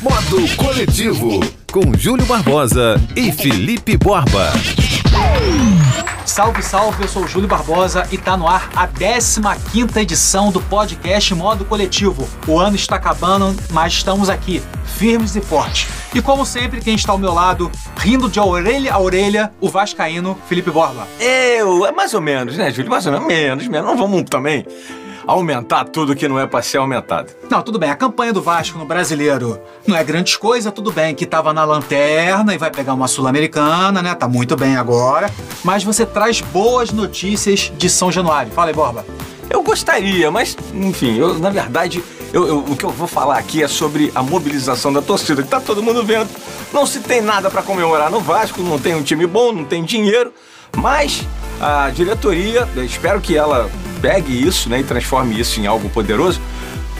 Modo Coletivo, com Júlio Barbosa e Felipe Borba. Salve, salve, eu sou o Júlio Barbosa e tá no ar a 15 edição do podcast Modo Coletivo. O ano está acabando, mas estamos aqui, firmes e fortes. E como sempre, quem está ao meu lado, rindo de orelha a orelha, o Vascaíno Felipe Borba. Eu, é mais ou menos, né, Júlio? Mais ou menos, menos, menos. Não vamos também aumentar tudo que não é para ser aumentado. Não, tudo bem. A campanha do Vasco no brasileiro não é grande coisa, tudo bem, que tava na lanterna e vai pegar uma Sul-Americana, né? Tá muito bem agora. Mas você traz boas notícias de São Januário. Fala aí, Borba. Eu gostaria, mas, enfim, eu, na verdade, eu, eu, o que eu vou falar aqui é sobre a mobilização da torcida, que tá todo mundo vendo. Não se tem nada para comemorar no Vasco, não tem um time bom, não tem dinheiro, mas a diretoria, espero que ela pegue isso né, e transforme isso em algo poderoso,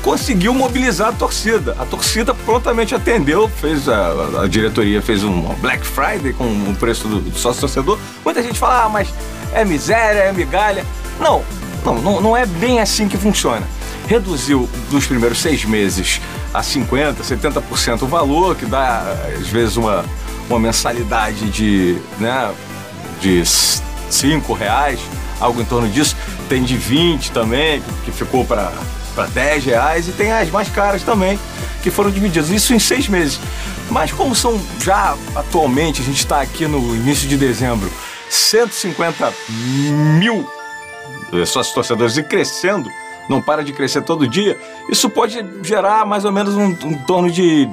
conseguiu mobilizar a torcida. A torcida prontamente atendeu, fez a, a diretoria fez um Black Friday com o preço do, do sócio torcedor. Muita gente fala, ah, mas é miséria, é migalha. Não, não, não, não é bem assim que funciona. Reduziu dos primeiros seis meses a 50%, 70% o valor, que dá às vezes uma, uma mensalidade de, né, de 5 reais, algo em torno disso. Tem de 20 também, que ficou para 10 reais, e tem as mais caras também, que foram divididas. Isso em seis meses. Mas como são já atualmente, a gente está aqui no início de dezembro, 150 mil sócios torcedores e crescendo, não para de crescer todo dia, isso pode gerar mais ou menos um, um torno de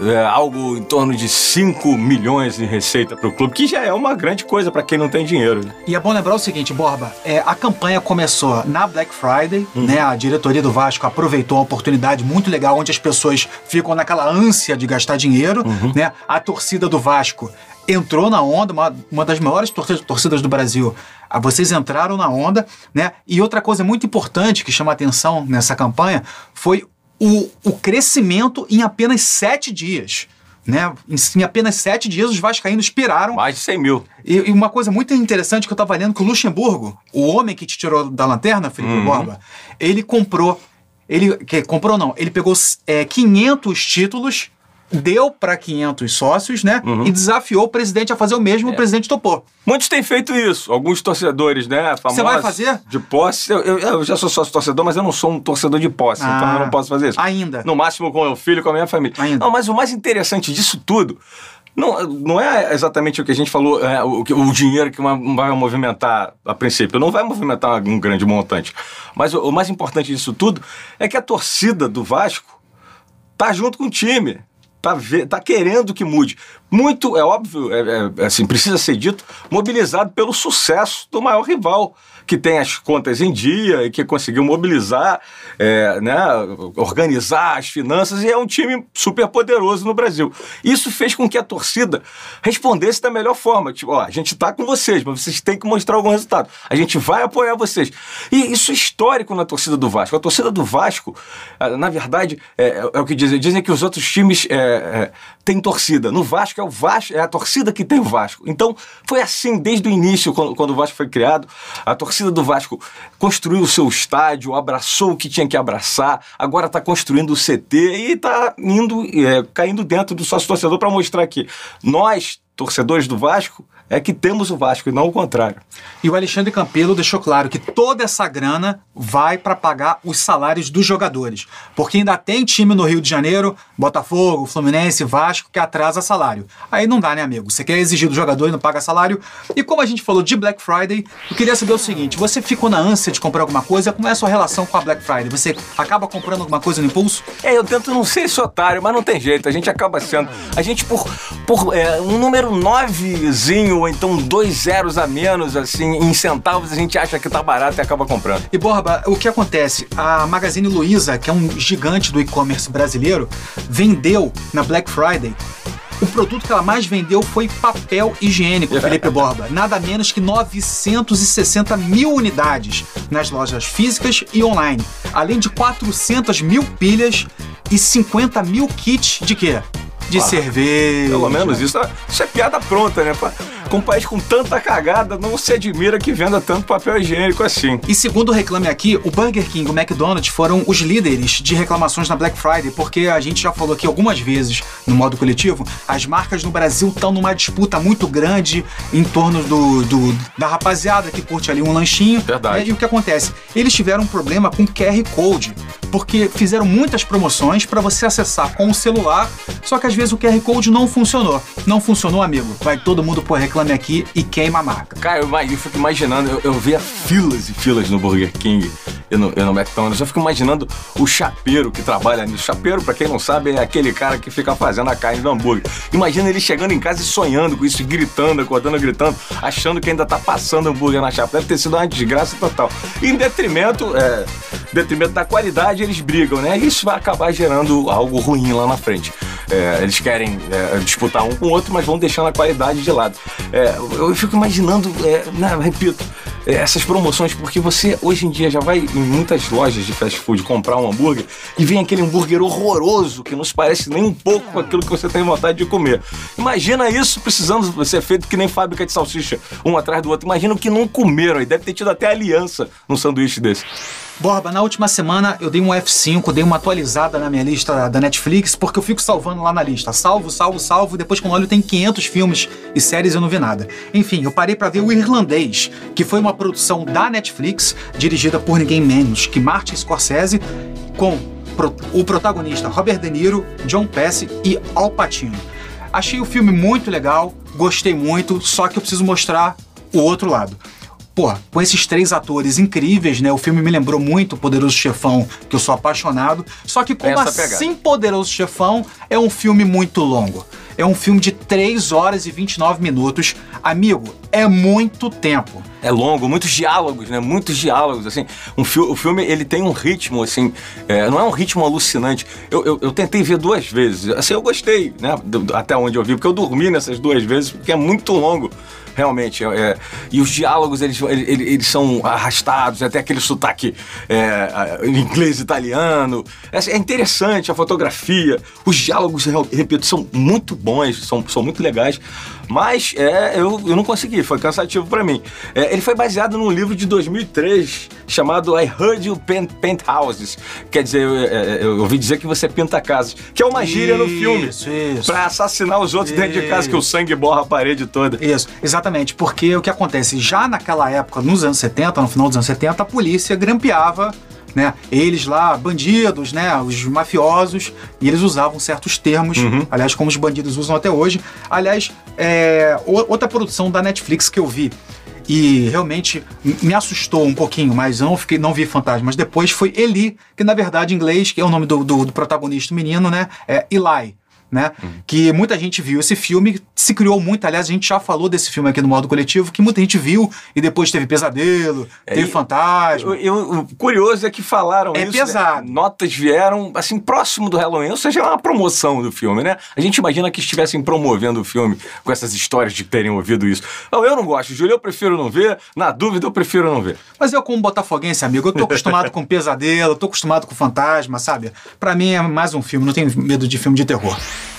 é, algo em torno de 5 milhões de receita para o clube, que já é uma grande coisa para quem não tem dinheiro. Né? E é bom lembrar o seguinte, Borba, é, a campanha começou na Black Friday, uhum. né? A diretoria do Vasco aproveitou uma oportunidade muito legal onde as pessoas ficam naquela ânsia de gastar dinheiro, uhum. né? A torcida do Vasco entrou na onda, uma, uma das maiores torcidas do Brasil. Ah, vocês entraram na onda, né? E outra coisa muito importante que chama atenção nessa campanha foi o, o crescimento em apenas sete dias. Né? Em, em, apenas sete dias, os vascaínos piraram. Mais de 100 mil. E, e, uma coisa muito interessante que eu estava lendo, que o Luxemburgo, o homem que te tirou da lanterna, Felipe uhum. Borba, ele comprou, ele que, comprou não, ele pegou é, 500 títulos deu para 500 sócios, né? Uhum. E desafiou o presidente a fazer o mesmo, é. o presidente topou. Muitos têm feito isso. Alguns torcedores, né? Você vai fazer? De posse. Eu, eu, eu, já sou sócio torcedor, mas eu não sou um torcedor de posse, ah, então eu não posso fazer isso. Ainda. No máximo com o meu filho, com a minha família. Ainda. Não, mas o mais interessante disso tudo. Não, não é exatamente o que a gente falou, é, o, o, dinheiro que vai movimentar a princípio. Não vai movimentar um grande montante. Mas o, o mais importante disso tudo é que a torcida do Vasco tá junto com o time tá, tá querendo que mude. Muito, é óbvio, é, é, assim, precisa ser dito, mobilizado pelo sucesso do maior rival que tem as contas em dia e que conseguiu mobilizar, é, né, organizar as finanças e é um time super poderoso no Brasil. Isso fez com que a torcida respondesse da melhor forma. Tipo, ó, a gente está com vocês, mas vocês têm que mostrar algum resultado. A gente vai apoiar vocês. E isso é histórico na torcida do Vasco. A torcida do Vasco, na verdade, é, é, é o que dizem. Dizem que os outros times é, é, têm torcida. No Vasco é o Vasco, é a torcida que tem o Vasco. Então, foi assim desde o início, quando, quando o Vasco foi criado. A torcida torcida do Vasco construiu o seu estádio, abraçou o que tinha que abraçar, agora está construindo o CT e está indo, é, caindo dentro do sócio torcedor para mostrar que nós, torcedores do Vasco, é que temos o Vasco e não o contrário. E o Alexandre Campelo deixou claro que toda essa grana vai para pagar os salários dos jogadores. Porque ainda tem time no Rio de Janeiro, Botafogo, Fluminense, Vasco, que atrasa salário. Aí não dá, né, amigo? Você quer exigir do jogador e não paga salário. E como a gente falou de Black Friday, eu queria saber o seguinte: você ficou na ânsia de comprar alguma coisa? Como é a sua relação com a Black Friday? Você acaba comprando alguma coisa no impulso? É, eu tento não ser esse otário, mas não tem jeito. A gente acaba sendo. A gente, por, por é, um número ou então dois zeros a menos, assim, em centavos, a gente acha que tá barato e acaba comprando. E Borba, o que acontece? A Magazine Luiza, que é um gigante do e-commerce brasileiro, vendeu na Black Friday o produto que ela mais vendeu foi papel higiênico, Felipe Borba. Nada menos que 960 mil unidades nas lojas físicas e online. Além de 400 mil pilhas e 50 mil kits de quê? De ah, cerveja. Pelo menos isso, isso é piada pronta, né? Com um país com tanta cagada, não se admira que venda tanto papel higiênico assim. E segundo o Reclame Aqui, o Burger King e o McDonald's foram os líderes de reclamações na Black Friday, porque a gente já falou aqui algumas vezes no modo coletivo, as marcas no Brasil estão numa disputa muito grande em torno do, do- da rapaziada que curte ali um lanchinho. Verdade. né? E o que acontece? Eles tiveram um problema com QR Code, porque fizeram muitas promoções para você acessar com o celular, só que às vezes o QR Code não funcionou. Não funcionou, amigo? Vai todo mundo por Reclame Aqui e queima a marca. Cara, eu, eu fico imaginando, eu, eu via filas e filas no Burger King e no, e no McDonald's. Eu fico imaginando o chapeiro que trabalha nisso. Chapeiro, pra quem não sabe, é aquele cara que fica fazendo a carne do hambúrguer. Imagina ele chegando em casa e sonhando com isso, gritando, acordando, gritando, achando que ainda tá passando hambúrguer na chapa. Deve ter sido uma desgraça total. Em detrimento, é, detrimento da qualidade, eles brigam, né? E isso vai acabar gerando algo ruim lá na frente. É, eles querem é, disputar um com o outro, mas vão deixando a qualidade de lado. É, eu fico imaginando, é, né, repito, é, essas promoções, porque você hoje em dia já vai em muitas lojas de fast food comprar um hambúrguer e vem aquele hambúrguer horroroso que não se parece nem um pouco com aquilo que você tem vontade de comer. Imagina isso precisando ser feito que nem fábrica de salsicha, um atrás do outro. Imagina o que não comeram aí. Deve ter tido até aliança num sanduíche desse. Borba, na última semana eu dei um F5, dei uma atualizada na minha lista da Netflix, porque eu fico salvando lá na lista. Salvo, salvo, salvo, depois eu olho tem 500 filmes e séries e eu não vi nada. Enfim, eu parei pra ver o Irlandês, que foi uma produção da Netflix, dirigida por ninguém menos que Martin Scorsese, com o protagonista Robert De Niro, John Pesci e Al Pacino. Achei o filme muito legal, gostei muito, só que eu preciso mostrar o outro lado. Pô, com esses três atores incríveis, né? O filme me lembrou muito Poderoso Chefão, que eu sou apaixonado. Só que como assim Poderoso Chefão é um filme muito longo. É um filme de 3 horas e 29 minutos. Amigo, é muito tempo. É longo, muitos diálogos, né? Muitos diálogos, assim. Um fi o filme, ele tem um ritmo, assim, é, não é um ritmo alucinante. Eu, eu, eu tentei ver duas vezes. Assim, eu gostei, né? do- até onde eu vi, porque eu dormi nessas duas vezes, porque é muito longo. Realmente, é, é, e os diálogos eles, eles, eles são arrastados, até aquele sotaque é, a- inglês italiano. É, é interessante a fotografia, os diálogos, repito, são muito bons, são, são muito legais. Mas é, eu, eu não consegui, foi cansativo pra mim. É, ele foi baseado num livro de 2003 chamado I Heard You Paint, Paint Houses. Quer dizer, eu, é, eu ouvi dizer que você pinta casas, que é uma gíria no filme. Isso, isso. Pra assassinar os outros dentro de casa, que o sangue borra a parede toda. Isso, exatamente, porque o que acontece, já naquela época, nos anos 70, no final dos anos 70, a polícia grampeava, né, eles lá, bandidos, né, os mafiosos, e eles usavam certos termos, aliás, como os bandidos usam até hoje. Aliás, é, outra produção da Netflix que eu vi, e realmente me assustou um pouquinho, mas eu não, fiquei, não vi fantasmas depois, foi Eli, que na verdade em inglês, que é o nome do, do, do protagonista o menino, né, é Eli né? Que muita gente viu esse filme, se criou muito. Aliás, a gente já falou desse filme aqui no modo coletivo, que muita gente viu e depois teve pesadelo, teve e- fantasma. Eu- o curioso é que falaram É isso. pesado. né? Notas vieram, assim, próximo do Halloween. Ou seja, é uma promoção do filme, né? A gente imagina que estivessem promovendo o filme com essas histórias de terem ouvido isso. Não, eu não gosto, Júlio. Eu prefiro não ver. Na dúvida, eu prefiro não ver. Mas eu, como botafoguense, amigo, eu tô acostumado com pesadelo, eu tô acostumado com fantasma, sabe? Pra mim é mais um filme, não tenho medo de filme de terror.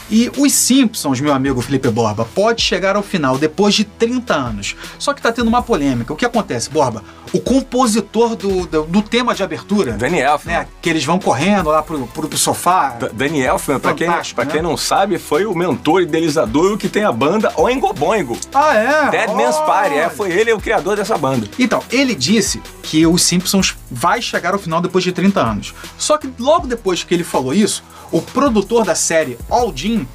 E Os Simpsons, meu amigo Felipe Borba, pode chegar ao final depois de 30 anos. Só que tá tendo uma polêmica. O que acontece, Borba? O compositor do, do, do tema de abertura, Elfman. né? Que eles vão correndo lá pro, pro, pro sofá. Da- Danny Elfman, pra quem, pra né? quem não sabe, foi o mentor idealizador e o que tem a banda Oingo Boingo. Ah, é? Dead Man's Party, é, foi ele o criador dessa banda. Então, ele disse que os Simpsons vai chegar ao final depois de 30 anos. Só que logo depois que ele falou isso, o produtor da série, Al Jean,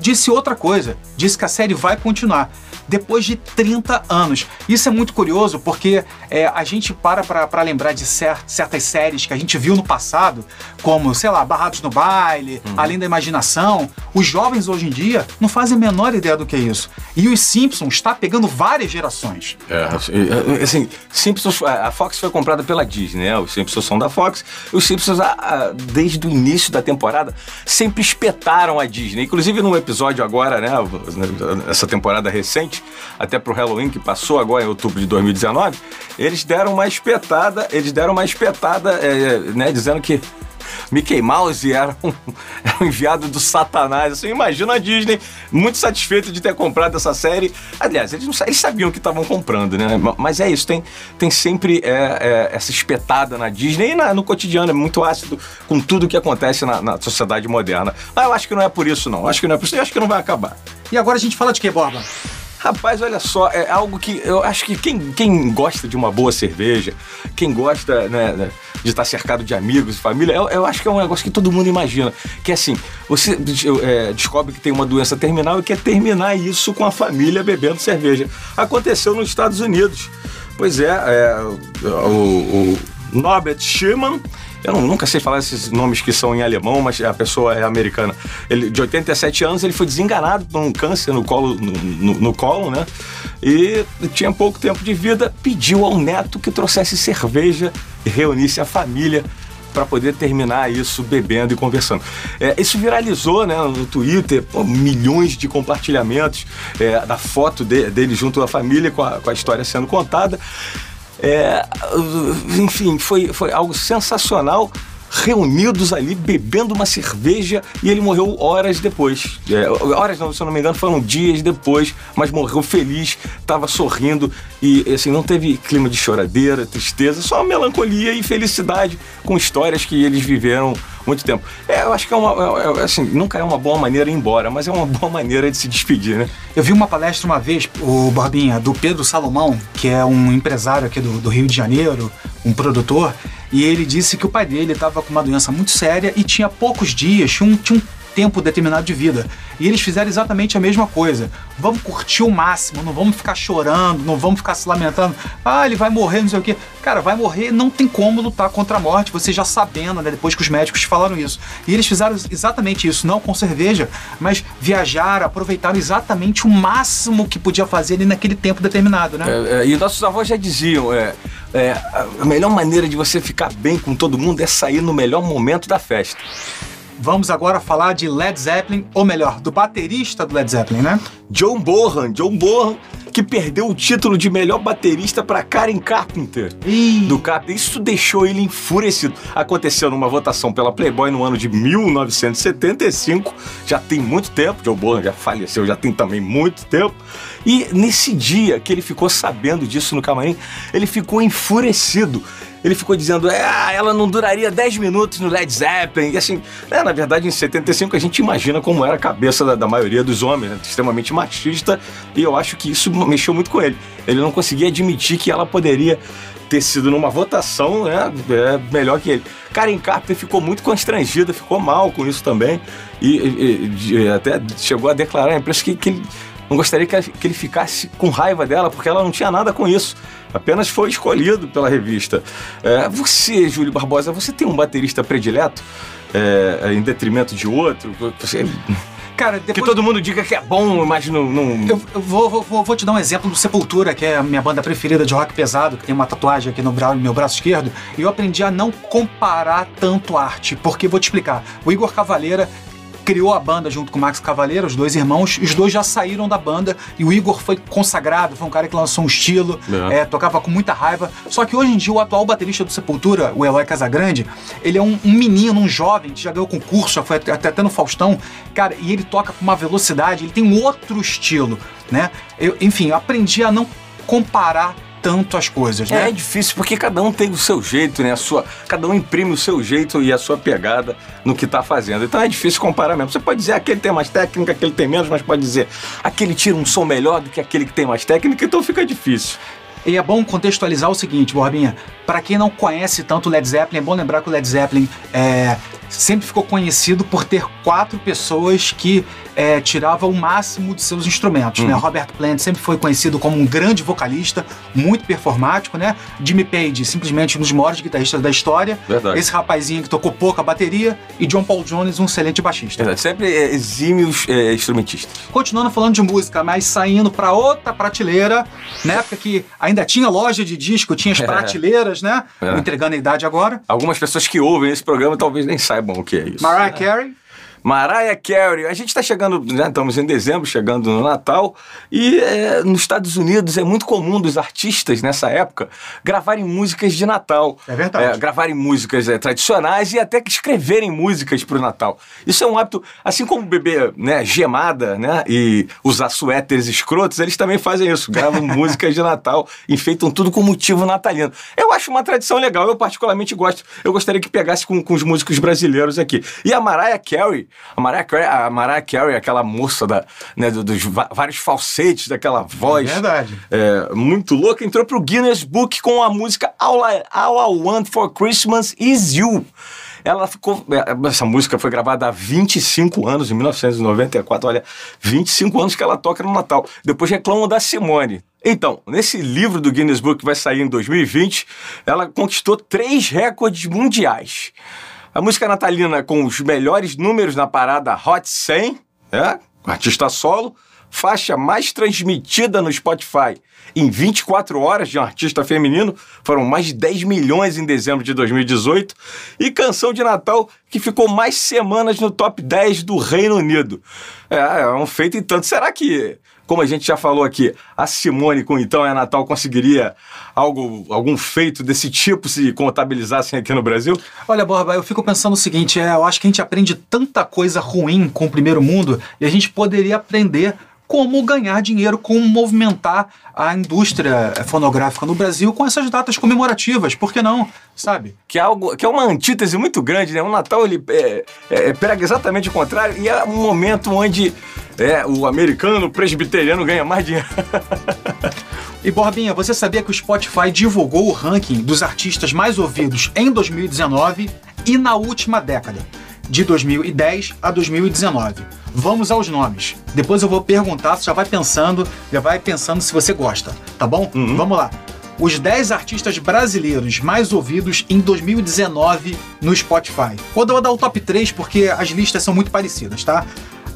disse outra coisa. Disse que a série vai continuar depois de 30 anos. Isso é muito curioso porque é, a gente para pra lembrar de cer- certas séries que a gente viu no passado, como, sei lá, Barrados no Baile, Além da Imaginação. Os jovens hoje em dia não fazem a menor ideia do que é isso. E os Simpsons está pegando várias gerações. É, assim, Simpsons, a a Fox foi comprada pela Disney, né? Os Simpsons são da Fox. Os Simpsons, a- a- desde o início da temporada, sempre espetaram a Disney. Inclusive, num episódio agora, né? Essa temporada recente, até pro Halloween, que passou agora em outubro de 2019, eles deram uma espetada, eles deram uma espetada, é, né? Dizendo que Mickey Mouse era um, era um enviado do Satanás. Assim, imagina a Disney muito satisfeita de ter comprado essa série. Aliás, eles, não, eles sabiam que estavam comprando, né? Mas é isso, tem, tem sempre é, é, essa espetada na Disney e na, no cotidiano, é muito ácido com tudo que acontece na, na sociedade moderna. Mas eu acho que não é por isso, não. Eu acho que não é por isso, eu acho que não vai acabar. E agora a gente fala de que, Borba? Rapaz, olha só, é algo que eu acho que quem, quem gosta de uma boa cerveja, quem gosta né, né de estar cercado de amigos, família, eu, eu, acho que é um negócio que todo mundo imagina. Que é assim, você é, descobre que tem uma doença terminal e quer terminar isso com a família bebendo cerveja. Aconteceu nos Estados Unidos. Pois é, é o, o Norbert Schumann eu não, nunca sei falar esses nomes que são em alemão, mas a pessoa é americana. Ele, de 87 anos, ele foi desenganado por um câncer no colo, no, no, no colo, né? E tinha pouco tempo de vida, pediu ao neto que trouxesse cerveja e reunisse a família para poder terminar isso bebendo e conversando. É, isso viralizou né, no Twitter, pô, milhões de compartilhamentos é, da foto de, dele junto à família com a, com a história sendo contada. É, enfim, foi, foi algo sensacional reunidos ali bebendo uma cerveja e ele morreu horas depois. É, horas não, se eu não me engano, foram dias depois, mas morreu feliz, estava sorrindo e assim não teve clima de choradeira, tristeza, só melancolia e felicidade com histórias que eles viveram muito tempo. É, eu acho que é uma, é, é, assim, nunca é uma boa maneira ir embora, mas é uma boa maneira de se despedir, né? Eu vi uma palestra uma vez, o Barbinha, do Pedro Salomão, que é um empresário aqui do, do Rio de Janeiro, um produtor, e ele disse que o pai dele estava com uma doença muito séria e tinha poucos dias, tinha um, tinha um tempo determinado de vida. E eles fizeram exatamente a mesma coisa. Vamos curtir o máximo, não vamos ficar chorando, não vamos ficar se lamentando. Ah, ele vai morrer, não sei o quê. Cara, vai morrer, não tem como lutar contra a morte, você já sabendo, né? Depois que os médicos falaram isso. E eles fizeram exatamente isso, não com cerveja, mas viajaram, aproveitaram exatamente o máximo que podia fazer ali naquele tempo determinado, né? É, é, e nossos avós já diziam, é, é, a melhor maneira de você ficar bem com todo mundo é sair no melhor momento da festa. Vamos agora falar de Led Zeppelin, ou melhor, do baterista do Led Zeppelin, né? John Bonham, John Bonham, que perdeu o título de melhor baterista para Karen Carpenter Ih. do Carpenter. Isso deixou ele enfurecido. Aconteceu numa votação pela Playboy no ano de 1975, já tem muito tempo. John Bonham já faleceu, já tem também muito tempo. E nesse dia que ele ficou sabendo disso no camarim, ele ficou enfurecido ele ficou dizendo, ah, ela não duraria 10 minutos no Led Zeppelin. E assim, né, na verdade, em 75 a gente imagina como era a cabeça da, da maioria dos homens, né, extremamente machista, e eu acho que isso mexeu muito com ele. Ele não conseguia admitir que ela poderia ter sido numa votação né, é, melhor que ele. Karen Carpenter ficou muito constrangida, ficou mal com isso também, e, e, e até chegou a declarar a imprensa que, que ele não gostaria que, que ele ficasse com raiva dela, porque ela não tinha nada com isso. Apenas foi escolhido pela revista. É, você, Júlio Barbosa, você tem um baterista predileto? É, em detrimento de outro? Você... Cara, depois... Que todo mundo diga que é bom, mas não. não... Eu, eu vou, vou, vou, te dar um exemplo do Sepultura, que é a minha banda preferida de rock pesado, que tem uma tatuagem aqui no bra meu braço esquerdo. E eu aprendi a não comparar tanto arte, porque vou te explicar. O Igor Cavaleira criou a banda junto com o Max Cavaleiro, os dois irmãos. Os dois já saíram da banda e o Igor foi consagrado, foi um cara que lançou um estilo, é. É, tocava com muita raiva. Só que hoje em dia o atual baterista do Sepultura, o Eloy Casagrande, ele é um, um menino, um jovem, que já ganhou concurso, já foi até, até no Faustão, cara, e ele toca com uma velocidade, ele tem um outro estilo, né? Eu, enfim, eu aprendi a não comparar tanto as coisas, né? É, difícil porque cada um tem o seu jeito, né? A sua, cada um imprime o seu jeito e a sua pegada no que está fazendo. Então é difícil comparar mesmo. Você pode dizer aquele tem mais técnica, aquele tem menos, mas pode dizer aquele tira um som melhor do que aquele que tem mais técnica, então fica difícil. E é bom contextualizar o seguinte, Borbinha. Para quem não conhece tanto Led Zeppelin, é bom lembrar que o Led Zeppelin é, sempre ficou conhecido por ter quatro pessoas que é, tirava o máximo de seus instrumentos. Uhum. Né? Robert Plant sempre foi conhecido como um grande vocalista, muito performático, né? Jimmy Page, simplesmente um dos maiores guitarristas da história. Verdade. Esse rapazinho que tocou pouco a bateria. E John Paul Jones, um excelente baixista. Verdade. Sempre é, exímios é, instrumentistas. Continuando falando de música, mas saindo para outra prateleira, na época que ainda tinha loja de disco, tinha as prateleiras, né? É. Entregando a idade agora. Algumas pessoas que ouvem esse programa talvez nem saibam o que é isso. Mariah Carey. Mariah Carey. A gente está chegando, né, estamos em dezembro, chegando no Natal, e é, nos Estados Unidos é muito comum dos artistas nessa época gravarem músicas de Natal. É verdade. gravarem músicas é, tradicionais e até que escreverem músicas para o Natal. Isso é um hábito, assim como beber né, gemada né, e usar suéteres escrotos, eles também fazem isso, gravam músicas de Natal, enfeitam tudo com motivo natalino. Eu acho uma tradição legal, eu particularmente gosto. Eu gostaria que pegasse com, com os músicos brasileiros aqui. E a Mariah Carey, a Mariah Carey, a Mariah Carey aquela moça da, né, dos vários falsetes daquela voz. É verdade. É, muito louca, entrou pro Guinness Book com a música All I, All I Want for Christmas Is You. Ela ficou. É, essa música foi gravada há 25 anos, em 1994. Olha, 25 anos que ela toca no Natal. Depois reclamam da Simone. Então, nesse livro do Guinness Book que vai sair em 2020, ela conquistou três recordes mundiais. A música natalina com os melhores números na parada Hot 100, é, artista solo, faixa mais transmitida no Spotify em 24 horas de um artista feminino, foram mais de 10 milhões em dezembro de 2018, e canção de Natal que ficou mais semanas no top 10 do Reino Unido. É, é um feito e tanto. Será que como a gente já falou aqui, a Simone com Então é Natal conseguiria algo, algum feito desse tipo se contabilizassem aqui no Brasil? Olha, Borba, eu fico pensando o seguinte: é, eu acho que a gente aprende tanta coisa ruim com o primeiro mundo e a gente poderia aprender como ganhar dinheiro, como movimentar a indústria fonográfica no Brasil com essas datas comemorativas. Por que não? Sabe? Que é, algo, que é uma antítese muito grande, né? O Natal ele é, é, é prega exatamente o contrário e é um momento onde é, o americano presbiteriano ganha mais dinheiro. E Borbinha, você sabia que o Spotify divulgou o ranking dos artistas mais ouvidos em 2019 e na última década, de 2010 a 2019? Vamos aos nomes. Depois eu vou perguntar, você já vai pensando, já vai pensando se você gosta, tá bom? Uhum. Vamos lá. Os 10 artistas brasileiros mais ouvidos em 2019 no Spotify. Vou dar o top 3 porque as listas são muito parecidas, tá?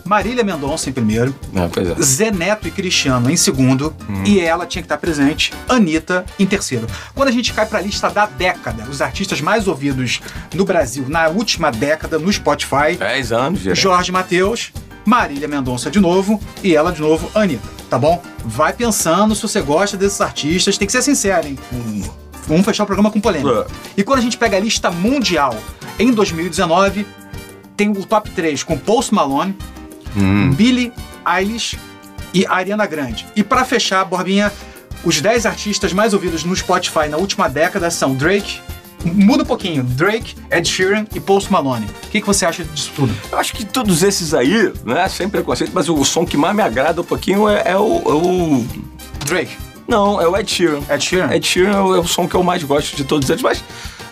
Marília Mendonça em primeiro, ah, é. Zé Neto e Cristiano em segundo, hum. e ela tinha que estar presente, Anitta em terceiro. Quando a gente cai para a lista da década, os artistas mais ouvidos no Brasil na última década no Spotify, 10 anos, já. Jorge Mateus, Marília Mendonça de novo e ela de novo, Anitta, tá bom? Vai pensando se você gosta desses artistas, tem que ser sincero, hein? Hum. Vamos fechar o programa com polêmica. Uh. E quando a gente pega a lista mundial, em 2019, tem o top 3 com Post Malone, hum. Billie Eilish e Ariana Grande. E para fechar, Borbinha, os 10 artistas mais ouvidos no Spotify na última década são Drake, Muda um pouquinho. Drake, Ed Sheeran e Post Malone. O que, que você acha disso tudo? Eu acho que todos esses aí, né, sem preconceito, mas o som que mais me agrada um pouquinho é, é, o, é o, Drake. Não, é o Ed Sheeran. Ed Sheeran? Ed Sheeran é o, é o som que eu mais gosto de todos eles, mas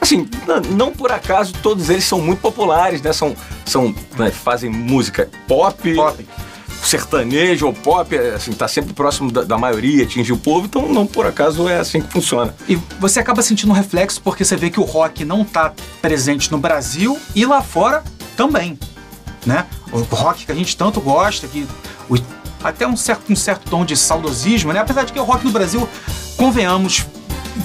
assim, não, por acaso todos eles são muito populares, né? São, são né, fazem música pop, pop, sertanejo ou pop, assim, tá sempre próximo da, da, maioria, atingir o povo, então não por acaso é assim que funciona. E você acaba sentindo um reflexo porque você vê que o rock não tá presente no Brasil e lá fora também, né? O rock que a gente tanto gosta, que o, até um certo, um certo tom de saudosismo, né? Apesar de que o rock no Brasil, convenhamos,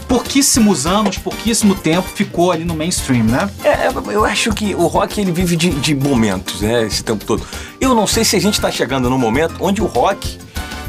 pouquíssimos anos, pouquíssimo tempo ficou ali no mainstream, né? É, é, eu acho que o rock ele vive de, de momentos, né? Esse tempo todo. Eu não sei se a gente está chegando num momento onde o rock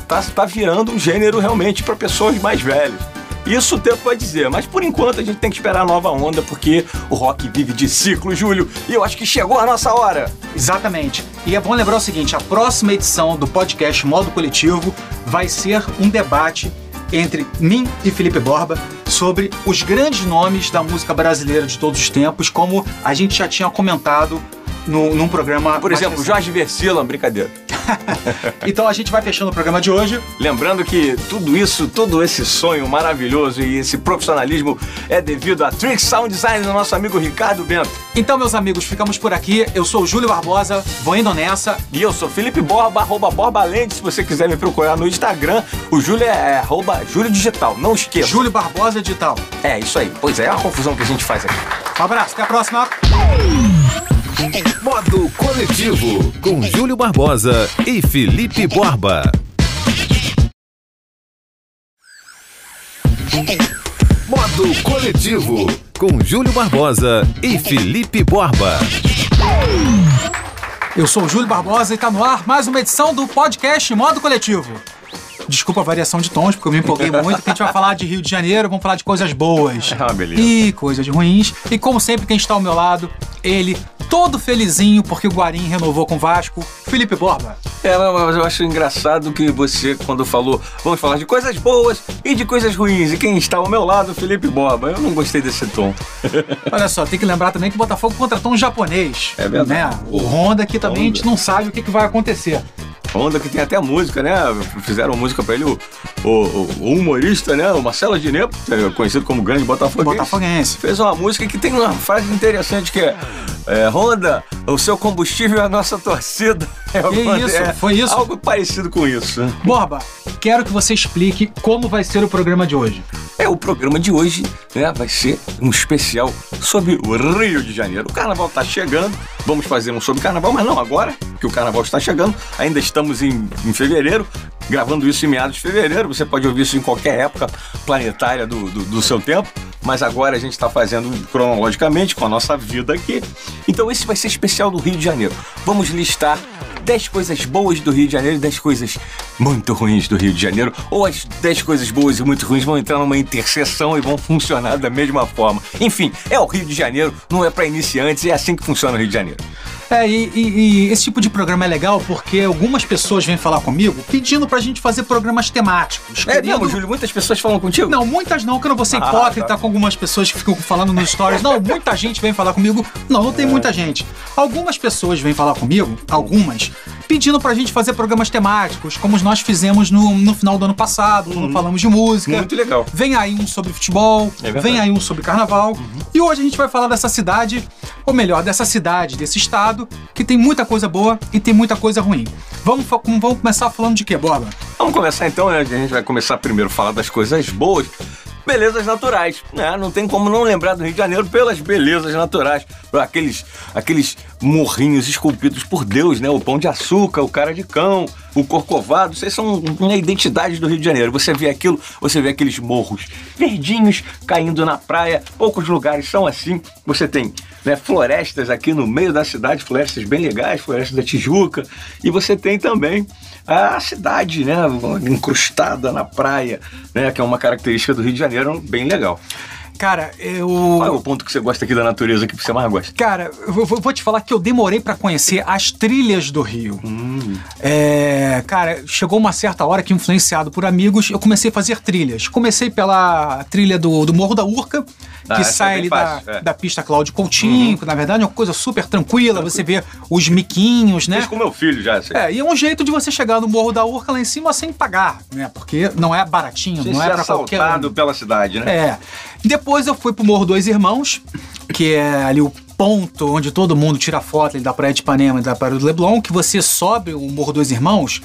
tá, tá virando um gênero realmente para pessoas mais velhas. Isso o tempo vai dizer, mas por enquanto a gente tem que esperar a nova onda, porque o rock vive de ciclo, Júlio, e eu acho que chegou a nossa hora. Exatamente. E é bom lembrar o seguinte: a próxima edição do podcast Modo Coletivo vai ser um debate entre mim e Felipe Borba sobre os grandes nomes da música brasileira de todos os tempos, como a gente já tinha comentado no, num programa. Por exemplo. Jorge Versila, brincadeira. então a gente vai fechando o programa de hoje. Lembrando que tudo isso, todo esse sonho maravilhoso e esse profissionalismo é devido a Trick Sound Design do nosso amigo Ricardo Bento. Então, meus amigos, ficamos por aqui. Eu sou o Júlio Barbosa, vou indo nessa. E eu sou Felipe Borba, arroba Borbalente. Se você quiser me procurar no Instagram, o Júlio é arroba Júlio Digital. Não esqueça. Júlio Barbosa Digital. É, isso aí. Pois é, é a confusão que a gente faz aqui. Um abraço, até a próxima. Modo Coletivo, com Júlio Barbosa e Felipe Borba. Modo Coletivo, com Júlio Barbosa e Felipe Borba. Eu sou o Júlio Barbosa e tá no ar mais uma edição do podcast Modo Coletivo. Desculpa a variação de tons, porque eu me empolguei muito, porque a gente vai falar de Rio de Janeiro, vamos falar de coisas boas. Uma beleza. E coisas ruins. E como sempre, quem está ao meu lado, ele, todo felizinho, porque o Guarim renovou com o Vasco, Felipe Borba. É, mas eu acho engraçado que você, quando falou, vamos falar de coisas boas e de coisas ruins, e quem está ao meu lado, Felipe Borba. Eu não gostei desse tom. Olha só, tem que lembrar também que o Botafogo contratou um japonês. É verdade. Né? O Honda, que também a gente não sabe o que, que vai acontecer. Honda que tem até música, né? Fizeram música pra ele, o, o, o humorista, né? O Marcelo Adnet, conhecido como grande botafoguense. Botafoguense. Fez uma música que tem uma frase interessante que é, é Honda, o seu combustível é a nossa torcida. É, Que isso? é Foi isso? Algo parecido com isso. Borba, quero que você explique como vai ser o programa de hoje. É, o programa de hoje né, vai ser um especial sobre o Rio de Janeiro. O carnaval está chegando, vamos fazer um sobre carnaval, mas não agora, que o carnaval está chegando. Ainda estamos em, em fevereiro, gravando isso em meados de fevereiro. Você pode ouvir isso em qualquer época planetária do, do, do seu tempo, mas agora a gente está fazendo cronologicamente com a nossa vida aqui. Então esse vai ser especial do Rio de Janeiro. Vamos listar 10 coisas boas do Rio de Janeiro e 10 coisas muito ruins do Rio de Janeiro, ou as 10 coisas boas e muito ruins vão entrar numa interseção e vão funcionar da mesma forma. Enfim, é o Rio de Janeiro, não é para iniciantes, é assim que funciona o Rio de Janeiro. É, e, e- e esse tipo de programa é legal porque algumas pessoas vêm falar comigo pedindo pra gente fazer programas temáticos. É querendo- mesmo, Júlio? Muitas pessoas falam contigo? Não, muitas não, que eu não vou ser Ah, hipócrita tá. com algumas pessoas que ficam falando nos stories. Não, muita gente vem falar comigo. Não, não tem muita gente. Algumas pessoas vêm falar comigo, algumas, pedindo pra gente fazer programas temáticos, como nós fizemos no, no final do ano passado, quando falamos de música. Muito legal. Vem aí um sobre futebol, É vem aí um sobre carnaval. E hoje a gente vai falar dessa cidade, ou melhor, dessa cidade, desse estado, que tem muita coisa boa e tem muita coisa ruim. Vamos, vamos começar falando de quê, Boba? Vamos começar então, né? A gente vai começar primeiro a falar das coisas boas. Belezas naturais, né? Não tem como não lembrar do Rio de Janeiro pelas belezas naturais. Aqueles, aqueles morrinhos esculpidos por Deus, né? O pão de açúcar, o cara de cão, o corcovado, vocês são uma identidade do Rio de Janeiro. Você vê aquilo, você vê aqueles morros verdinhos caindo na praia. Poucos lugares são assim. Você tem né, florestas aqui no meio da cidade, florestas bem legais, florestas da Tijuca. E você tem também a cidade, né, incrustada na praia, né, que é uma característica do Rio de Janeiro bem legal. Cara, eu. Qual é o ponto que você gosta aqui da natureza que você mais gosta? Cara, eu vou, te falar que eu demorei pra conhecer as trilhas do Rio. Hum. É, cara, chegou uma certa hora que, influenciado por amigos, eu comecei a fazer trilhas. Comecei pela trilha do, do Morro da Urca, Ah, que é sai bem ali fácil, da, é. da pista Cláudio Coutinho, que na verdade é uma coisa super tranquila. Você vê os miquinhos, né? Fiz com meu filho já, assim. É, e é um jeito de você chegar no Morro da Urca lá em cima sem pagar, né? Porque não é baratinho, não ser é pra qualquer assaltado pela cidade, né? É. Depois eu fui pro Morro Dois Irmãos, que é ali o ponto onde todo mundo tira foto da Praia de Ipanema e da Praia do Leblon, que você sobe o Morro Dois Irmãos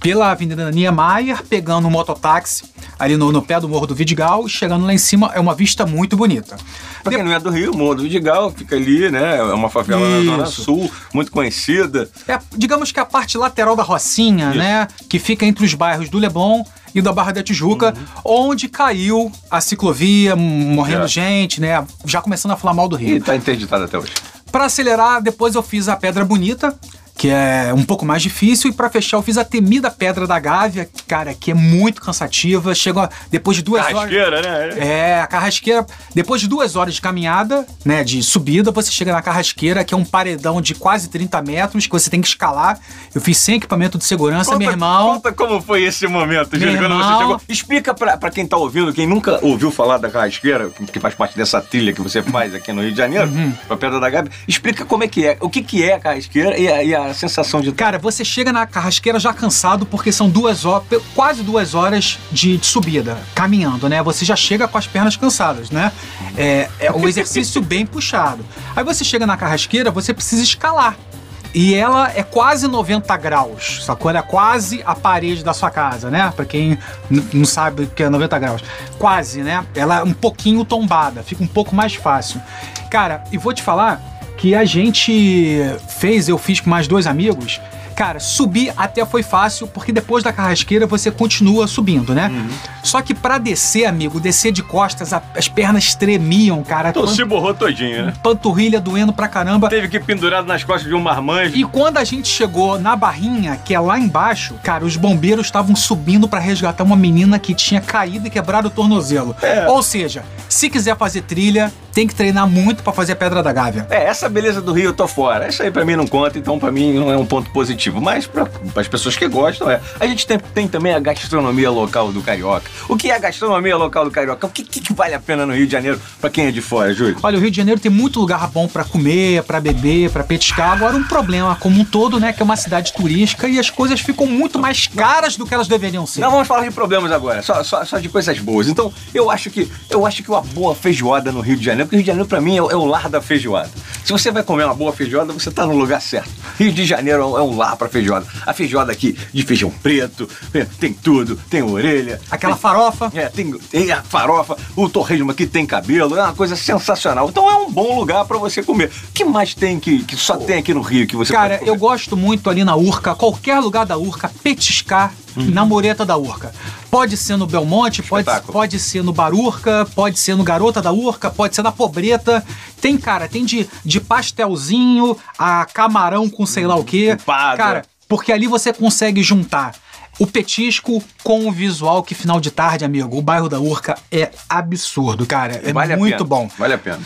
pela Avenida Niemeyer, pegando um mototáxi ali no, no pé do Morro do Vidigal, e chegando lá em cima é uma vista muito bonita. Pra quem não é do Rio, o Morro do Vidigal fica ali, né? É uma favela na Zona Isso. Sul, muito conhecida. É, digamos que a parte lateral da Rocinha, Isso. né? Que fica entre os bairros do Leblon e da Barra da Tijuca, onde caiu a ciclovia, morrendo É. gente, né? Já começando a falar mal do Rio. E tá interditada até hoje. Pra acelerar, depois eu fiz a Pedra Bonita, que é um pouco mais difícil, e pra fechar eu fiz a temida Pedra da Gávea, cara, que é muito cansativa. Chega depois de duas horas. Carrasqueira, né? É, a carrasqueira, depois de duas horas de caminhada, né, de subida, você chega na carrasqueira, que é um paredão de quase 30 metros, que você tem que escalar. Eu fiz sem equipamento de segurança, meu irmão. Conta como foi esse momento, Júlio, quando você chegou. Explica pra, pra quem tá ouvindo, quem nunca ouviu falar da Carrasqueira, que faz parte dessa trilha que você faz aqui no Rio de Janeiro, Uhum. pra Pedra da Gabi, explica como é que é, o que que é a Carrasqueira e a, e a sensação de... Cara, você chega na carrasqueira já cansado, porque são duas horas, quase duas horas de, de subida, caminhando, né? Você já chega com as pernas cansadas, né? É, é um exercício bem puxado. Aí você chega na carrasqueira, você precisa escalar. E ela é quase 90 graus, sacou? Ela é quase a parede da sua casa, né? Pra quem não sabe o que é 90 graus. Quase, né? Ela é um pouquinho tombada, fica um pouco mais fácil. Cara, e vou te falar que a gente fez, eu fiz com mais dois amigos. Cara, subir até foi fácil, porque depois da carrasqueira você continua subindo, né? Uhum. Só que pra descer, amigo, descer de costas, a- as pernas tremiam, cara. Então Pan- se borrou todinho, né? Panturrilha doendo pra caramba. Teve que ir pendurado nas costas de um marmanjo. E quando a gente chegou na barrinha, que é lá embaixo, cara, os bombeiros estavam subindo pra resgatar uma menina que tinha caído e quebrado o tornozelo. É. Ou seja, se quiser fazer trilha, tem que treinar muito pra fazer a Pedra da Gávea. É, essa beleza do Rio eu tô fora. Isso aí pra mim não conta, então pra mim não é um ponto positivo. Mas pra, as pessoas que gostam, é. A gente tem, tem também a gastronomia local do Carioca. O que é a gastronomia local do Carioca? O que, que, que vale a pena no Rio de Janeiro pra quem é de fora, Júlio? Olha, o Rio de Janeiro tem muito lugar bom pra comer, pra beber, pra petiscar. Agora, um problema como um todo, né, que é uma cidade turística e as coisas ficam muito mais caras do que elas deveriam ser. Não vamos falar de problemas agora, só, só, só de coisas boas. Então, eu acho que eu acho que uma boa feijoada no Rio de Janeiro, porque o Rio de Janeiro pra mim é, o- é o lar da feijoada. Se você vai comer uma boa feijoada, você tá no lugar certo. Rio de Janeiro é um, é lar pra feijoada. A feijoada aqui de feijão preto, tem- tem tudo, tem orelha, Aquela tem- farofa. é, tem, tem a farofa, o torresmo aqui tem cabelo, é uma coisa sensacional. Então é um bom lugar pra você comer. O que mais tem que, que só tem aqui no Rio que você Cara, pode comer? eu gosto muito ali na Urca, qualquer lugar da Urca, petiscar na mureta da Urca. Pode ser no Belmonte, pode, Espetáculo. pode ser no Barurca, pode ser no Garota da Urca, pode ser na Pobreta. Tem, cara, tem de, de pastelzinho a camarão com sei lá o quê. Empada. Cara, porque ali você consegue juntar o petisco com o visual que final de tarde, amigo, o bairro da Urca é absurdo, cara. É Vale muito bom. Vale a pena.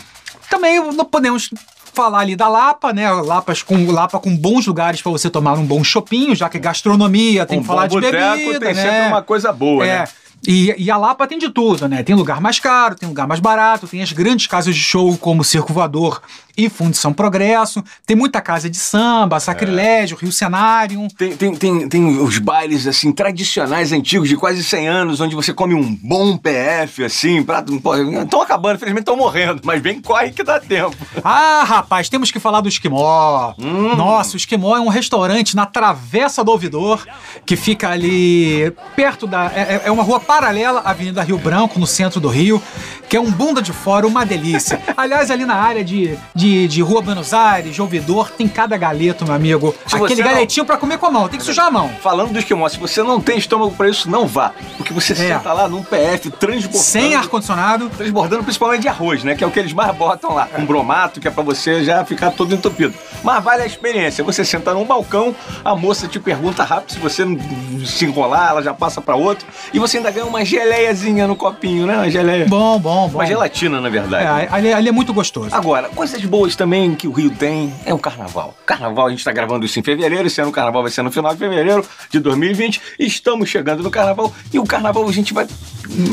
Também não podemos falar ali da Lapa, né? Lapas com, Lapa com bons lugares pra você tomar um bom chopinho, já que é gastronomia, tem um que falar de bebida, tem né? sempre uma coisa boa, é. né? E, e a Lapa tem de tudo, né? Tem lugar mais caro, tem lugar mais barato, tem as grandes casas de show como Circo Voador e Fundição Progresso, tem muita casa de samba, Sacrilégio, Rio Cenário. Tem, tem, tem, tem os bailes, assim, tradicionais, antigos, de quase 100 anos, onde você come um bom PF, assim, prato... Estão acabando, infelizmente estão morrendo, mas bem corre que dá tempo. Ah, rapaz, temos que falar do Esquimó. Hum. Nossa, o Esquimó é um restaurante na Travessa do Ouvidor, que fica ali perto da. É, é uma rua paralela à Avenida Rio Branco, no centro do Rio, que é um bunda de fora, uma delícia. Aliás, ali na área de, de, de Rua Buenos Aires, de Ouvidor, tem cada galeto, meu amigo. Se Aquele você não- galetinho pra comer com a mão, tem que sujar a mão. Falando do esquimó, se você não tem estômago pra isso, não vá. Porque você senta lá num PF transbordando. É. Sem ar-condicionado. Transbordando principalmente de arroz, né? Que é o que eles mais botam lá. Um bromato, que é pra você já ficar todo entupido. Mas vale a experiência. Você senta num balcão, a moça te pergunta rápido, se você não se enrolar, ela já passa pra outro. E você ainda ganha uma geleiazinha no copinho, né? Uma geleia. Bom, bom, bom. Uma gelatina, na verdade. É, ali, ali é muito gostoso. Agora, coisas boas também que o Rio tem é o carnaval. Carnaval, a gente está gravando isso em fevereiro, esse ano o carnaval vai ser no final de fevereiro de 2020. Estamos chegando no carnaval e o carnaval a gente vai,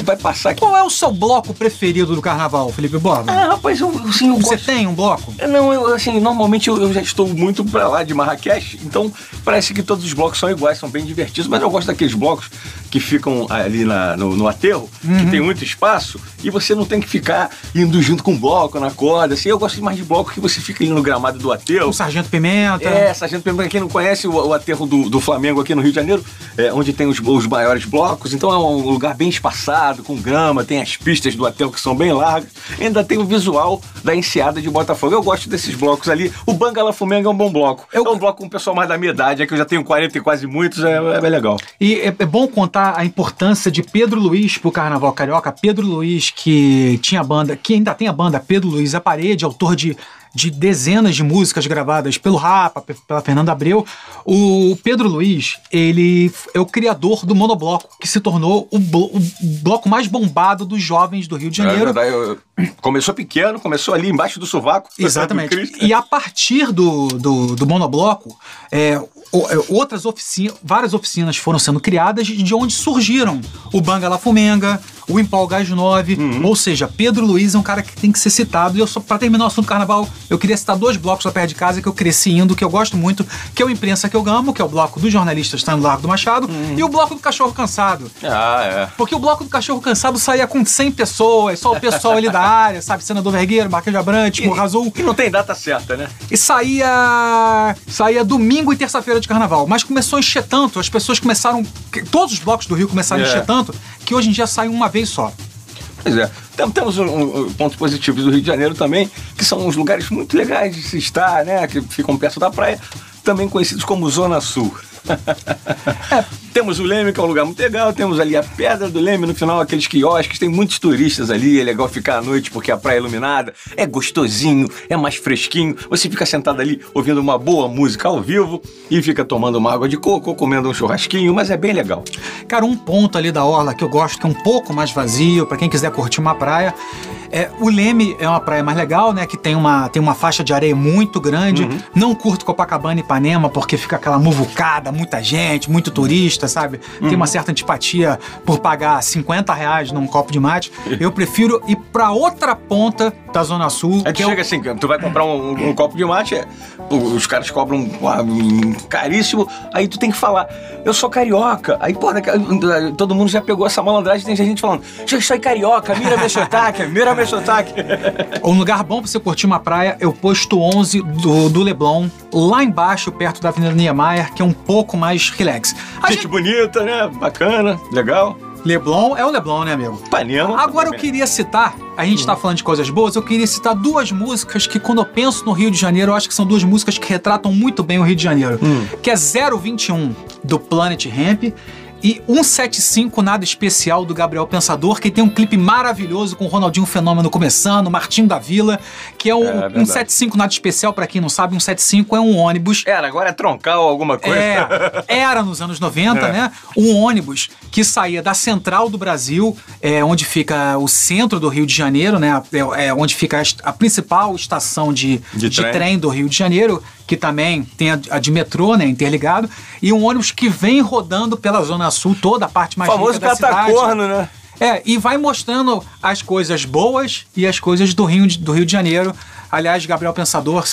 vai passar aqui. Qual é o seu bloco preferido do carnaval, Felipe Borba? Ah, rapaz, eu, assim, eu Você gosto. tem um bloco? Não, eu, assim, normalmente eu, eu já estou muito pra lá de Marrakech, então parece que todos os blocos são iguais, são bem divertidos, mas eu gosto daqueles blocos que ficam ali na- no, no aterro, que tem muito espaço, e você não tem que ficar indo junto com o bloco, na corda, assim, eu gosto mais de bloco que você fica ali no gramado do aterro. O Sargento Pimenta. É, Sargento Pimenta, quem não conhece o, o aterro do, do Flamengo aqui no Rio de Janeiro, é, onde tem os, os maiores blocos, então é um lugar bem espaçado, com grama, tem as pistas do aterro que são bem largas, ainda tem o visual da enseada de Botafogo. Eu gosto desses blocos ali. O Bangala Fumenga é um bom bloco. Eu- É um bloco com o pessoal mais da minha idade, é que eu já tenho 40 e quase muitos, é, é bem legal. E é, é bom contar a importância de Pedro Luiz pro Carnaval Carioca. Pedro Luiz, que tinha a banda, que ainda tem a banda Pedro Luiz a Parede, autor de, de dezenas de músicas gravadas pelo Rapa, pe- pela Fernanda Abreu. O Pedro Luiz, ele é o criador do Monobloco, que se tornou o, blo- o bloco mais bombado dos jovens do Rio de Janeiro. É verdade, eu- começou pequeno, começou ali embaixo do sovaco. Exatamente. do. E a partir do, do, do monobloco, é, é, outras oficinas, várias oficinas foram sendo criadas de onde surgiram o Banga La Fumenga, o Impal Gás 9, Uhum. ou seja, Pedro Luiz é um cara que tem que ser citado. E eu só para terminar o assunto do carnaval, eu queria citar dois blocos lá perto de casa que eu cresci indo, que eu gosto muito, que é o Imprensa que eu amo, que é o bloco dos jornalistas que está no Largo do Machado, Uhum. e o bloco do Cachorro Cansado. Ah, é. Porque o bloco do cachorro cansado saía com 100 pessoas, só o pessoal ali da área, sabe? Senador Vergueiro, Marquês de Abrantes, Morro Azul. E não tem data certa, né? E saía. saía domingo e terça-feira de carnaval. Mas começou a encher tanto, as pessoas começaram. Todos os blocos do Rio começaram a É. encher tanto, que hoje em dia sai uma vez só. Pois é. Tem- Temos um, um, pontos positivos do Rio de Janeiro também, que são uns lugares muito legais de se estar, né? Que ficam perto da praia. também conhecidos como Zona Sul. É, temos o Leme, que é um lugar muito legal, temos ali a Pedra do Leme, no final aqueles quiosques, tem muitos turistas ali, é legal ficar à noite porque a praia é iluminada, é gostosinho, é mais fresquinho, você fica sentado ali ouvindo uma boa música ao vivo e fica tomando uma água de coco, comendo um churrasquinho, mas é bem legal. Cara, um ponto ali da orla que eu gosto, que é um pouco mais vazio, para quem quiser curtir uma praia, é, o Leme é uma praia mais legal, né? Que tem uma, tem uma faixa de areia muito grande. Uhum. Não curto Copacabana e Ipanema porque fica aquela muvucada, muita gente, muito turista, sabe? Uhum. Tem uma certa antipatia por pagar 50 reais num copo de mate. Eu prefiro ir pra outra ponta da Zona Sul. É que, que chega eu... assim, tu vai comprar um, um, um copo de mate, é, os caras cobram um, caríssimo, aí tu tem que falar, eu sou carioca. Aí, pô, todo mundo já pegou essa malandragem, tem gente falando, eu sou carioca, mira meu sotaque, mira meu sotaque. Um lugar bom pra você curtir uma praia é o posto 11 do, do Leblon, lá embaixo, perto da Avenida Niemeyer, que é um pouco mais relax. A gente, gente bonita, né? Bacana, legal. Leblon é o Leblon, né, amigo? Panema. Agora eu queria citar, a gente hum. tá falando de coisas boas, eu queria citar duas músicas que quando eu penso no Rio de Janeiro, eu acho que são duas músicas que retratam muito bem o Rio de Janeiro. Hum. Que é 021 do Planet Ramp e 175 Nada Especial do Gabriel Pensador, que tem um clipe maravilhoso com o Ronaldinho Fenômeno começando, Martinho da Vila, que é, o, é 175 Nada Especial, para quem não sabe, 175 é um ônibus. Era, agora é troncal alguma coisa. É, era nos anos 90, é. né? Um ônibus que saía da central do Brasil, é, onde fica o centro do Rio de Janeiro, né? É, é onde fica a, a, principal estação de, de, de trem. trem do Rio de Janeiro, que também tem a, a, de metrô, né, interligado, e um ônibus que vem rodando pela Zona Sul, toda a parte mais famoso rica da cidade. Corno, né? É, e vai mostrando as coisas boas e as coisas do Rio, do Rio de Janeiro. Aliás, Gabriel Pensador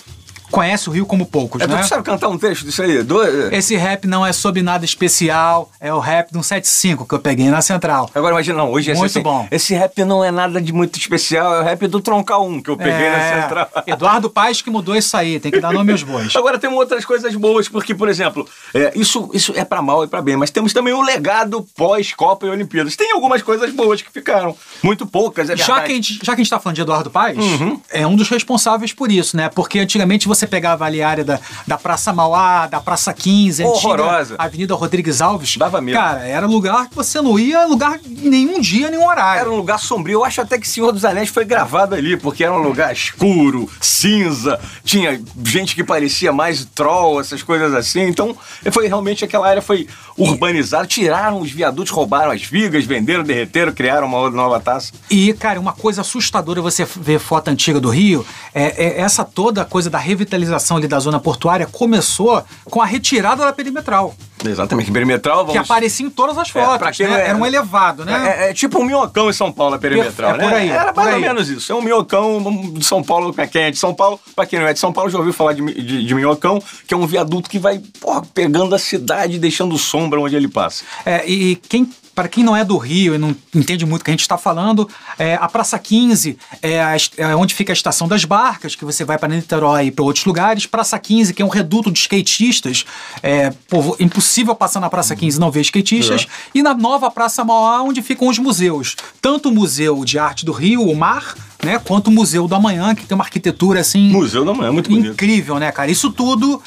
conhece o Rio como poucos, é, né? Tu sabe cantar um texto disso aí? Do... Esse rap não é sobre nada especial, é o rap do 175 que eu peguei na Central. Agora imagina, não, hoje Muito assim, bom. Esse rap não é nada de muito especial, é o rap do Troncal 1 que eu peguei é... na Central. Eduardo Paes que mudou isso aí, tem que dar nome aos bois. Agora temos outras coisas boas, porque, por exemplo, é, isso, isso é para mal e para bem, mas temos também o legado pós-Copa e Olimpíadas. Tem algumas coisas boas que ficaram, muito poucas, é verdade. Já que a gente, já que a gente tá falando de Eduardo Paes, uhum. é um dos responsáveis por isso, né? Porque antigamente você pegava ali a área da, da Praça Mauá, da Praça 15, Horrorosa. Avenida Rodrigues Alves. Dava medo. Cara, era lugar que você não ia lugar nenhum dia, nenhum horário. Era um lugar sombrio. Eu acho até que Senhor dos Anéis foi gravado ali, porque era um lugar escuro, cinza, tinha gente que parecia mais troll, essas coisas assim. Então, foi realmente aquela área foi urbanizada, tiraram os viadutos, roubaram as vigas, venderam, derreteram, criaram uma nova taça. E, cara, uma coisa assustadora você ver foto antiga do Rio, é, é essa toda coisa da revitalização ali da zona portuária começou com a retirada da perimetral. Exatamente, perimetral. Vamos... Que aparecia em todas as é, fotos, é, né? Era um elevado, né? É, é, tipo um minhocão em São Paulo, a perimetral, é, né? Aí, Era mais ou menos isso. É um minhocão de São Paulo, pra quem é de São Paulo, pra quem não é de São Paulo, já ouviu falar de, de, de minhocão, que é um viaduto que vai porra, pegando a cidade e deixando sombra onde ele passa. É, e quem para quem não é do Rio e não entende muito o que a gente está falando, é, a Praça 15 é, a, é, onde fica a estação das barcas, que você vai para Niterói e para outros lugares. Praça 15, que é um reduto de skatistas. É, pô, impossível passar na Praça 15 e não ver skatistas. É. E na nova Praça Mauá, onde ficam os museus. Tanto o Museu de Arte do Rio, o Mar, né, quanto o Museu do Amanhã, que tem uma arquitetura assim. Museu do Amanhã, muito bonito. Incrível, né, cara? Isso tudo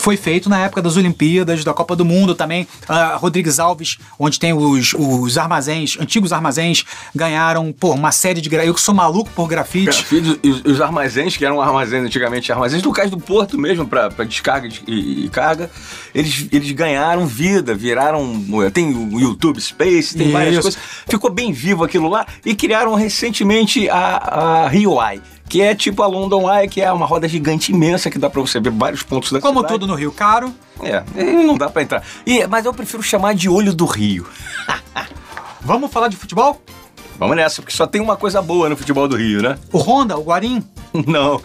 foi feito na época das Olimpíadas, da Copa do Mundo também. Uh, Rodrigues Alves, onde tem os, os armazéns, antigos armazéns, ganharam pô, uma série de. Eu que sou maluco por grafite. Grafite, os, os armazéns, que eram armazéns antigamente, armazéns do cais do Porto mesmo, para descarga e, e, carga, eles, eles ganharam vida, viraram. Tem o YouTube Space, tem Isso. várias coisas. Ficou bem vivo aquilo lá e criaram recentemente a, a Rio Eye que é tipo a London Eye, que é uma roda gigante imensa que dá para você ver vários pontos da Como cidade. tudo no Rio, caro. É, não dá para entrar. E, mas eu prefiro chamar de olho do Rio. Vamos falar de futebol? Vamos nessa, porque só tem uma coisa boa no futebol do Rio, né? O Honda, o Guarim? Não,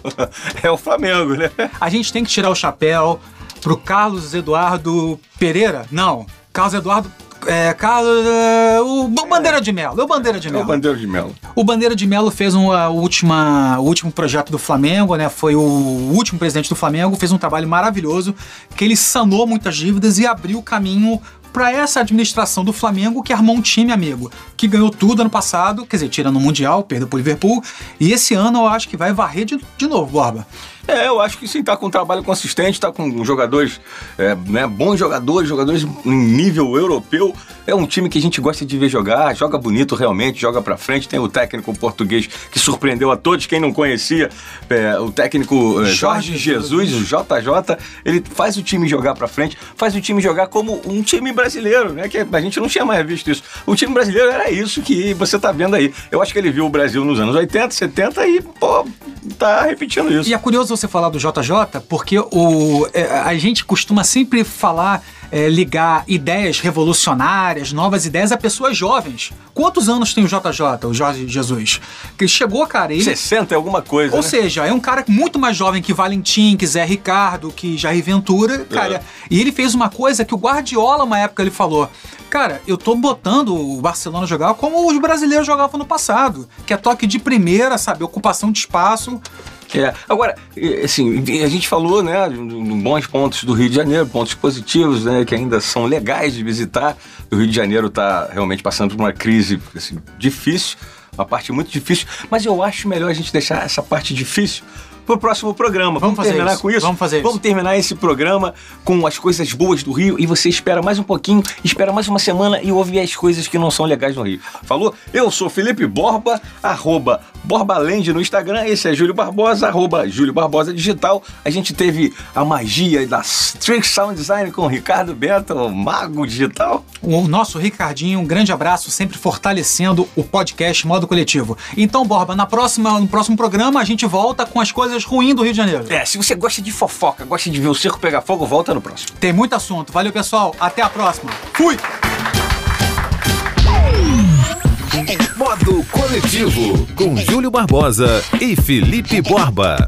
é o Flamengo, né? A gente tem que tirar o chapéu pro Carlos Eduardo Pereira? Não, Carlos Eduardo é, Carlos, é, o Bandeira de Melo. O Bandeira de Melo. É o Bandeira de Melo. O Bandeira de Melo fez uma última, o último projeto do Flamengo, né? Foi o último presidente do Flamengo, fez um trabalho maravilhoso, que ele sanou muitas dívidas e abriu o caminho para essa administração do Flamengo que armou um time amigo, que ganhou tudo ano passado, quer dizer, tirando o Mundial, perdeu pro Liverpool, e esse ano eu acho que vai varrer de, de novo, Borba. É, eu acho que sim, tá com um trabalho consistente, tá com jogadores, é, né, bons jogadores, jogadores em nível europeu. É um time que a gente gosta de ver jogar, joga bonito realmente, joga pra frente. Tem o técnico português que surpreendeu a todos, quem não conhecia, é, o técnico é, Jorge Jesus, o JJ, ele faz o time jogar pra frente, faz o time jogar como um time brasileiro, né? Que a gente não tinha mais visto isso. O time brasileiro era isso que você tá vendo aí. Eu acho que ele viu o Brasil nos anos 80, 70 e, pô, tá repetindo isso. E é curioso você falar do JJ, porque o, é, a gente costuma sempre falar, é, ligar ideias revolucionárias, novas ideias a pessoas jovens. Quantos anos tem o JJ, o Jorge Jesus? Que chegou, cara, ele... 60 é alguma coisa, Ou né? seja, é um cara muito mais jovem que Valentim, que Zé Ricardo, que Jair Ventura, cara. E ele fez uma coisa que o Guardiola, uma época, ele falou: Cara, eu tô botando o Barcelona jogar como os brasileiros jogavam no passado, que é toque de primeira, sabe? Ocupação de espaço. É. Agora, assim, a gente falou, né, de bons pontos do Rio de Janeiro, pontos positivos, né, que ainda são legais de visitar. O Rio de Janeiro está realmente passando por uma crise assim, difícil, uma parte muito difícil, mas eu acho melhor a gente deixar essa parte difícil pro próximo programa. Vamos fazer terminar isso. com isso? Vamos fazer Vamos isso. terminar esse programa com as coisas boas do Rio e você espera mais um pouquinho, espera mais uma semana e ouve as coisas que não são legais no Rio. Falou? Eu sou Felipe Borba, arroba Borbalende no Instagram, esse é Júlio Barbosa, arroba Júlio Barbosa Digital. A gente teve a magia da Trick Sound Design com o Ricardo Bento, o mago digital. O nosso Ricardinho, um grande abraço, sempre fortalecendo o podcast Modo Coletivo. Então, Borba, na próxima, no próximo programa a gente volta com as coisas ruins do Rio de Janeiro. É, se você gosta de fofoca, gosta de ver o circo pegar fogo, volta no próximo. Tem muito assunto. Valeu, pessoal. Até a próxima. Fui! Modo Coletivo, com Júlio Barbosa e Felipe Borba.